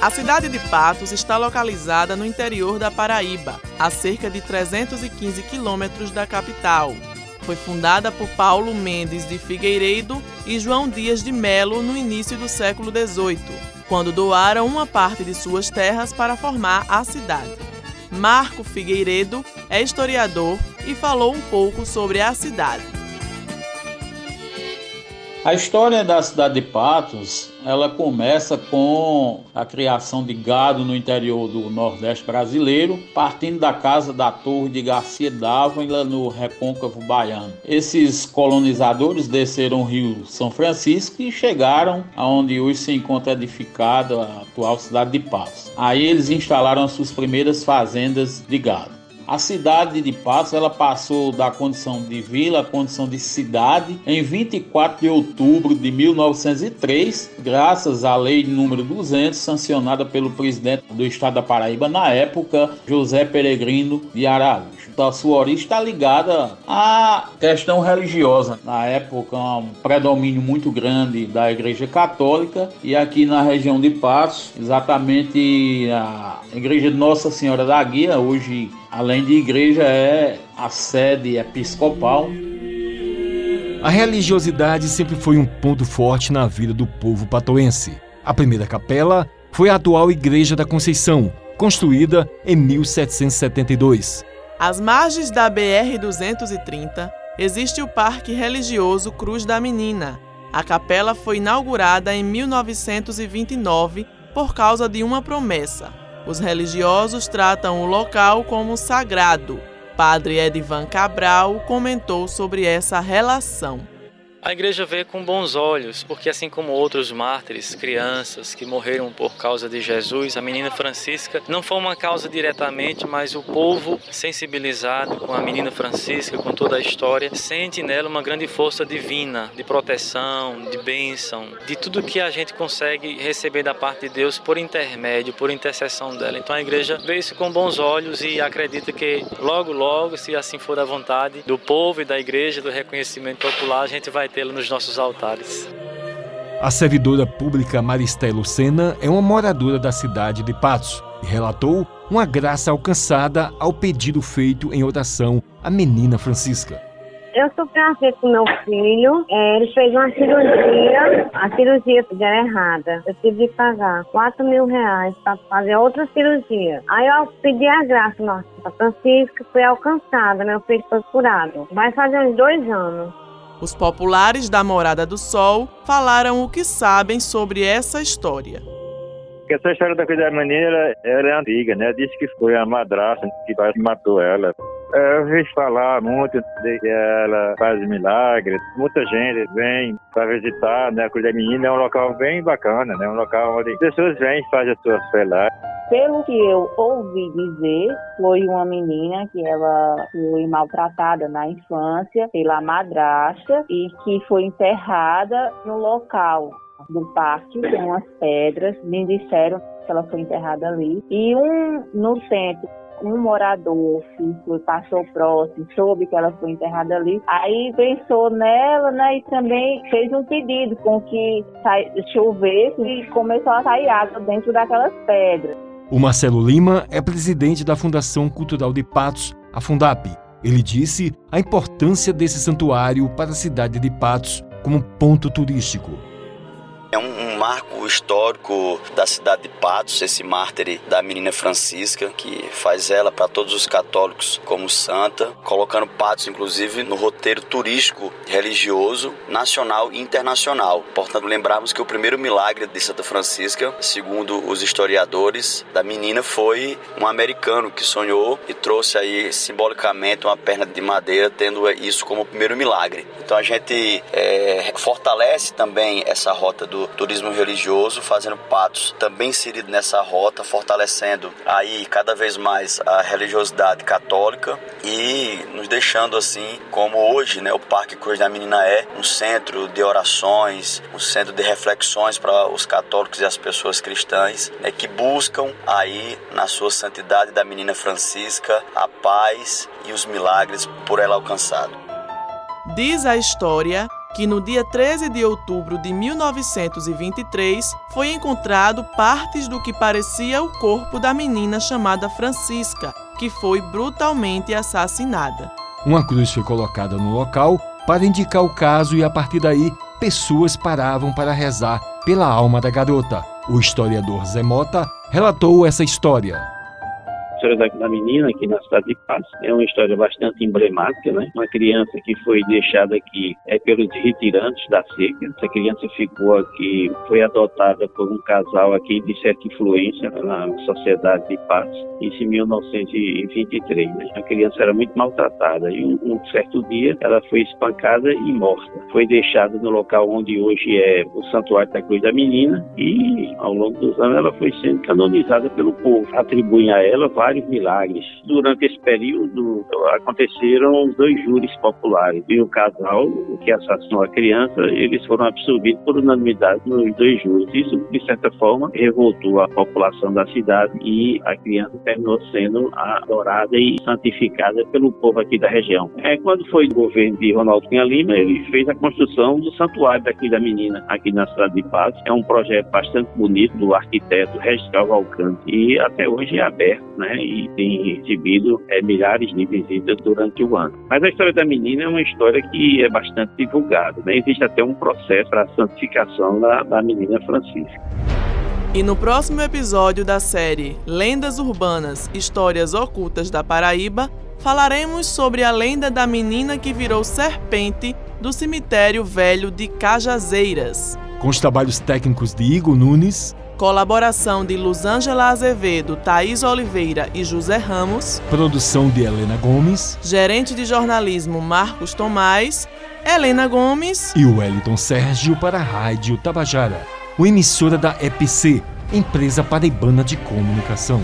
A cidade de Patos está localizada no interior da Paraíba, a cerca de 315 quilômetros da capital. Foi fundada por Paulo Mendes de Figueiredo e João Dias de Melo no início do século XVIII, quando doaram uma parte de suas terras para formar a cidade. Marco Figueiredo é historiador e falou um pouco sobre a cidade. A história da cidade de Patos, ela começa com a criação de gado no interior do Nordeste brasileiro, partindo da casa da Torre de Garcia Dávila no Recôncavo Baiano. Esses colonizadores desceram o rio São Francisco e chegaram aonde hoje se encontra edificada a atual cidade de Patos. Aí eles instalaram as suas primeiras fazendas de gado. A cidade de Patos ela passou da condição de vila à condição de cidade em 24 de outubro de 1903, graças à lei número 200 sancionada pelo presidente do estado da Paraíba na época, José Peregrino de Araújo. Então, a sua origem está ligada à questão religiosa. Na época, um predomínio muito grande da Igreja Católica e aqui na região de Patos, exatamente a Igreja de Nossa Senhora da Guia, hoje além de igreja, é a sede episcopal. A religiosidade sempre foi um ponto forte na vida do povo patoense. A primeira capela foi a atual Igreja da Conceição, construída em 1772. Às margens da BR-230 existe o Parque Religioso Cruz da Menina. A capela foi inaugurada em 1929 por causa de uma promessa. Os religiosos tratam o local como sagrado. Padre Edivan Cabral comentou sobre essa relação. A igreja vê com bons olhos, porque assim como outros mártires, crianças que morreram por causa de Jesus, a menina Francisca não foi uma causa diretamente, mas o povo sensibilizado com a menina Francisca, com toda a história, sente nela uma grande força divina, de proteção, de bênção, de tudo que a gente consegue receber da parte de Deus por intermédio, por intercessão dela. Então a igreja vê isso com bons olhos e acredita que logo, logo, se assim for da vontade do povo e da igreja, do reconhecimento popular, a gente vai tê-lo nos nossos altares. A servidora pública Maristela Sena é uma moradora da cidade de Patos e relatou uma graça alcançada ao pedido feito em oração à menina Francisca. Eu sofri um com meu filho, é, ele fez uma cirurgia, a cirurgia deram errada. Eu tive de pagar 4 mil reais para fazer outra cirurgia. Aí eu pedi a graça, nossa, a Francisca foi alcançada, meu filho foi curado. Vai fazer uns dois anos. Os populares da Morada do Sol falaram o que sabem sobre essa história. Essa história da coisa maneira é antiga, né? Diz que foi a madrasta que matou ela. Eu vi falar muito de que ela faz milagres. Muita gente vem para visitar, né? A Coisa da Menina é um local bem bacana, né? Um local onde pessoas vêm e fazem as suas fé lá. Pelo que eu ouvi dizer, foi uma menina que ela foi maltratada na infância pela madrasta e que foi enterrada no local do parque com umas pedras. Me disseram que ela foi enterrada ali. E um no centro um morador que passou próximo, soube que ela foi enterrada ali, aí pensou nela, né, e também fez um pedido com que chovesse e começou a sair água dentro daquelas pedras. O Marcelo Lima é presidente da Fundação Cultural de Patos, a Fundap. Ele disse a importância desse santuário para a cidade de Patos como ponto turístico. Marco histórico da cidade de Patos, esse mártir da menina Francisca, que faz ela para todos os católicos como santa, colocando Patos, inclusive, no roteiro turístico religioso nacional e internacional. Portanto, lembrarmos que o primeiro milagre de Santa Francisca, segundo os historiadores, da menina foi um americano que sonhou e trouxe aí simbolicamente uma perna de madeira, tendo isso como primeiro milagre. Então a gente é, fortalece também essa rota do turismo religioso, fazendo patos também inserido nessa rota, fortalecendo aí cada vez mais a religiosidade católica e nos deixando assim como hoje, né, o Parque Cruz da Menina é um centro de orações, um centro de reflexões para os católicos e as pessoas cristãs, né, que buscam aí na sua santidade da Menina Francisca a paz e os milagres por ela alcançado. Diz a história que no dia 13 de outubro de 1923 foi encontrado partes do que parecia o corpo da menina chamada Francisca, que foi brutalmente assassinada. Uma cruz foi colocada no local para indicar o caso e a partir daí pessoas paravam para rezar pela alma da garota. O historiador Zé Mota relatou essa história história da, da, menina aqui na cidade de Paz. É uma história bastante emblemática, né? Uma criança que foi deixada aqui é pelos retirantes da seca. Essa criança ficou aqui, foi adotada por um casal aqui de certa influência na sociedade de Paz. Isso em 1923. Né? A criança era muito maltratada e um, um certo dia ela foi espancada e morta. Foi deixada no local onde hoje é o Santuário da Cruz da Menina e ao longo dos anos ela foi sendo canonizada pelo povo. Atribuem a ela vários vários milagres. Durante esse período aconteceram dois júris populares e o casal que assassinou a criança, eles foram absorvidos por unanimidade nos dois júris. Isso, de certa forma, revoltou a população da cidade e a criança terminou sendo adorada e santificada pelo povo aqui da região. É, quando foi o governo de Ronaldo Cunha Lima, ele fez a construção do santuário daqui da menina, aqui na cidade de Paz. É um projeto bastante bonito do arquiteto Regis Cavalcante e até hoje é aberto, né? E tem recebido é, milhares de visitas durante o ano. Mas a história da menina é uma história que é bastante divulgada. Né? Existe até um processo para a santificação da, da menina Francisca. E no próximo episódio da série Lendas Urbanas Histórias Ocultas da Paraíba, falaremos sobre a lenda da menina que virou serpente do cemitério velho de Cajazeiras. Com os trabalhos técnicos de Igor Nunes, Colaboração de Luzângela Azevedo, Thaís Oliveira e José Ramos. Produção de Helena Gomes. Gerente de jornalismo Marcos Tomás. Helena Gomes. E Wellington Sérgio para a Rádio Tabajara, o emissora da EPC, Empresa Paraibana de Comunicação.